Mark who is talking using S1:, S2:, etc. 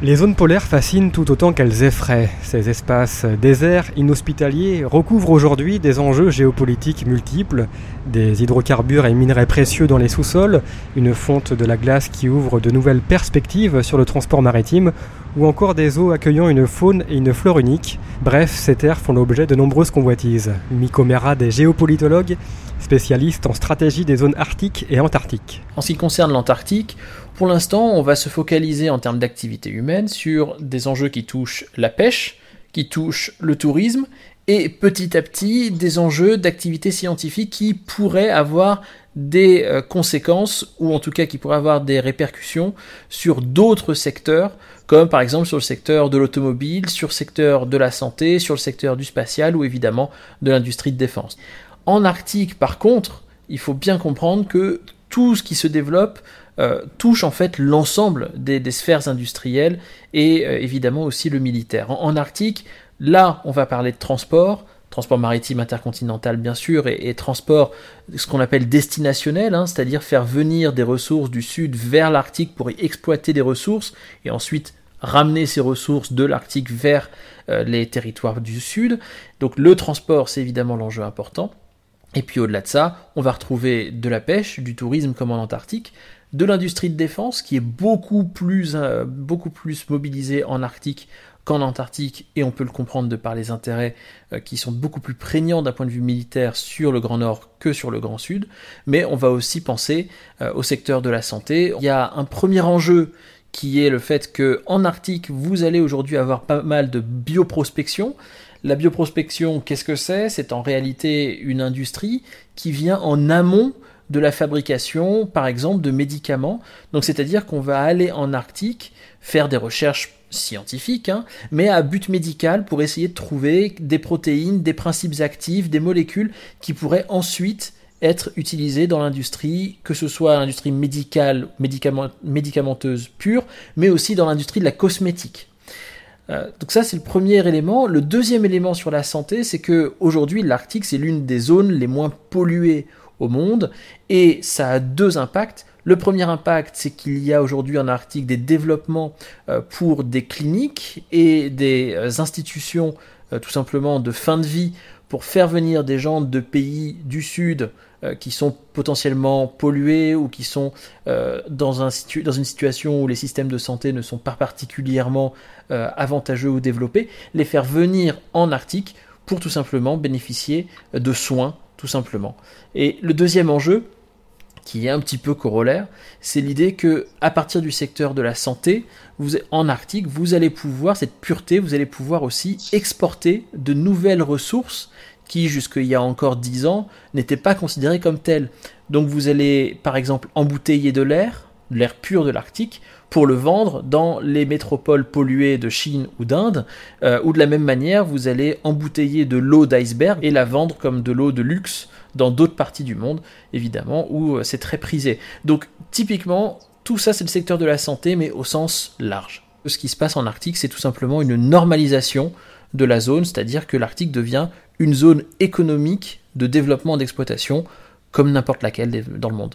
S1: Les zones polaires fascinent tout autant qu'elles effraient. Ces espaces déserts, inhospitaliers, recouvrent aujourd'hui des enjeux géopolitiques multiples, des hydrocarbures et minerais précieux dans les sous-sols, une fonte de la glace qui ouvre de nouvelles perspectives sur le transport maritime, ou encore des eaux accueillant une faune et une flore uniques. Bref, ces terres font l'objet de nombreuses convoitises. Miko des géopolitologues, spécialiste en stratégie des zones arctiques et antarctiques.
S2: En ce qui concerne l'Antarctique, pour l'instant, on va se focaliser en termes d'activité humaine sur des enjeux qui touchent la pêche, qui touchent le tourisme, et petit à petit des enjeux d'activité scientifique qui pourraient avoir des euh, conséquences, ou en tout cas qui pourraient avoir des répercussions sur d'autres secteurs, comme par exemple sur le secteur de l'automobile, sur le secteur de la santé, sur le secteur du spatial, ou évidemment de l'industrie de défense. En Arctique, par contre, il faut bien comprendre que tout ce qui se développe euh, touche en fait l'ensemble des, sphères industrielles et euh, évidemment aussi le militaire. En, Arctique, là, on va parler de transport, transport maritime intercontinental bien sûr, et, transport ce qu'on appelle destinationnel, hein, c'est-à-dire faire venir des ressources du sud vers l'Arctique pour y exploiter des ressources et ensuite ramener ces ressources de l'Arctique vers euh, les territoires du sud. Donc le transport, c'est évidemment l'enjeu important. Et puis au-delà de ça, on va retrouver de la pêche, du tourisme comme en Antarctique, de l'industrie de défense qui est beaucoup plus, euh, beaucoup plus mobilisée en Arctique qu'en Antarctique, et on peut le comprendre de par les intérêts euh, qui sont beaucoup plus prégnants d'un point de vue militaire sur le Grand Nord que sur le Grand Sud, mais on va aussi penser euh, au secteur de la santé. Il y a un premier enjeu qui est le fait que en Arctique, vous allez aujourd'hui avoir pas mal de bioprospection. La bioprospection, qu'est-ce que c'est? C'est en réalité une industrie qui vient en amont de la fabrication, par exemple, de médicaments. Donc, c'est-à-dire qu'on va aller en Arctique faire des recherches scientifiques, hein, mais à but médical pour essayer de trouver des protéines, des principes actifs, des molécules qui pourraient ensuite être utilisées dans l'industrie, que ce soit l'industrie médicale, médicamenteuse pure, mais aussi dans l'industrie de la cosmétique. Euh, donc ça c'est le premier élément. Le deuxième élément sur la santé, c'est que aujourd'hui l'Arctique c'est l'une des zones les moins polluées au monde. Et ça a deux impacts. Le premier impact, c'est qu'il y a aujourd'hui en Arctique des développements euh, pour des cliniques et des euh, institutions euh, tout simplement de fin de vie pour faire venir des gens de pays du Sud qui sont potentiellement pollués ou qui sont dans, un dans, une situation où les systèmes de santé ne sont pas particulièrement avantageux ou développés, les faire venir en Arctique pour tout simplement bénéficier de soins tout simplement. Et le deuxième enjeu, qui est un petit peu corollaire, c'est l'idée que à partir du secteur de la santé, vous, en Arctique, vous allez pouvoir, cette pureté, vous allez pouvoir aussi exporter de nouvelles ressources qui, jusqu'il y a encore dix ans, n'étaient pas considérées comme telles. Donc vous allez, par exemple, embouteiller de l'air, l'air pur de l'Arctique, pour le vendre dans les métropoles polluées de Chine ou d'Inde, euh, ou de la même manière, vous allez embouteiller de l'eau d'iceberg et la vendre comme de l'eau de luxe dans d'autres parties du monde, évidemment, où euh, c'est très prisé. Donc typiquement, tout ça c'est le secteur de la santé, mais au sens large. Ce qui se passe en Arctique, c'est tout simplement une normalisation de la zone, c'est-à-dire que l'Arctique devient une zone économique de développement d'exploitation comme n'importe laquelle dans le monde.